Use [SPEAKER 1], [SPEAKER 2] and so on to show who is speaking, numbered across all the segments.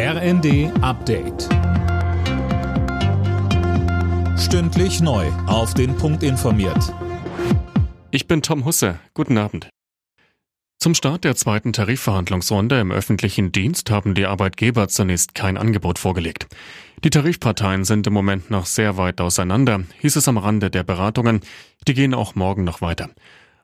[SPEAKER 1] RND Update. Stündlich neu. Auf den Punkt informiert.
[SPEAKER 2] Ich bin Tom Husse. Guten Abend. Zum Start der zweiten Tarifverhandlungsrunde im öffentlichen Dienst haben die Arbeitgeber zunächst kein Angebot vorgelegt. Die Tarifparteien sind im Moment noch sehr weit auseinander, hieß es am Rande der Beratungen. Die gehen auch morgen noch weiter.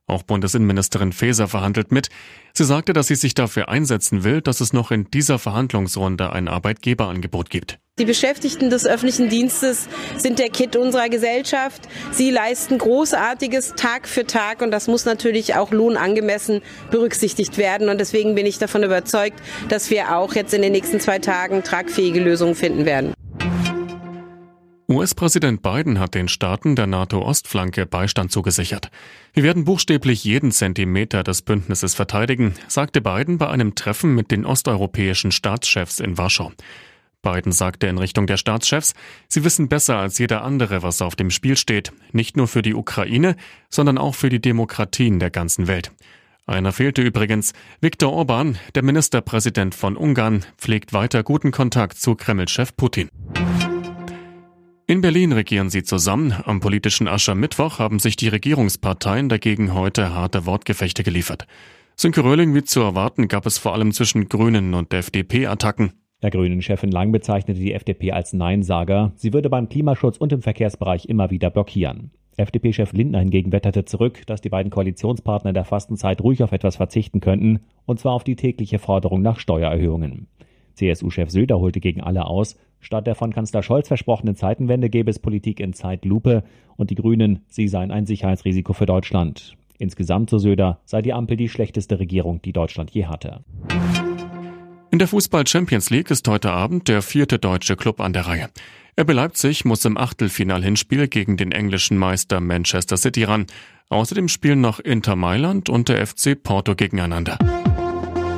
[SPEAKER 2] Auch Bundesinnenministerin Faeser verhandelt mit. Sie sagte, dass sie sich dafür einsetzen will, dass es noch in dieser Verhandlungsrunde ein Arbeitgeberangebot gibt.
[SPEAKER 3] Die Beschäftigten des öffentlichen Dienstes sind der Kit unserer Gesellschaft. Sie leisten Großartiges Tag für Tag und das muss natürlich auch lohnangemessen berücksichtigt werden. Und deswegen bin ich davon überzeugt, dass wir auch jetzt in den nächsten zwei Tagen tragfähige Lösungen finden werden.
[SPEAKER 2] US-Präsident Biden hat den Staaten der NATO-Ostflanke Beistand zugesichert. Wir werden buchstäblich jeden Zentimeter des Bündnisses verteidigen, sagte Biden bei einem Treffen mit den osteuropäischen Staatschefs in Warschau. Biden sagte in Richtung der Staatschefs, sie wissen besser als jeder andere, was auf dem Spiel steht, nicht nur für die Ukraine, sondern auch für die Demokratien der ganzen Welt. Einer fehlte übrigens. Viktor Orban, der Ministerpräsident von Ungarn, pflegt weiter guten Kontakt zu Kreml-Chef Putin. In Berlin regieren sie zusammen. Am politischen Aschermittwoch haben sich die Regierungsparteien dagegen heute harte Wortgefechte geliefert. Sönke Röhling, wie zu erwarten, gab es vor allem zwischen Grünen und FDP Attacken.
[SPEAKER 4] Der Grünen-Chefin Lang bezeichnete die FDP als Neinsager. Sie würde beim Klimaschutz und im Verkehrsbereich immer wieder blockieren. FDP-Chef Lindner hingegen wetterte zurück, dass die beiden Koalitionspartner in der Fastenzeit ruhig auf etwas verzichten könnten, und zwar auf die tägliche Forderung nach Steuererhöhungen. CSU-Chef Söder holte gegen alle aus. Statt der von Kanzler Scholz versprochenen Zeitenwende gäbe es Politik in Zeitlupe und die Grünen, sie seien ein Sicherheitsrisiko für Deutschland. Insgesamt, so Söder, sei die Ampel die schlechteste Regierung, die Deutschland je hatte.
[SPEAKER 2] In der Fußball Champions League ist heute Abend der vierte deutsche Club an der Reihe. RB Leipzig muss im Achtelfinal-Hinspiel gegen den englischen Meister Manchester City ran. Außerdem spielen noch Inter Mailand und der FC Porto gegeneinander.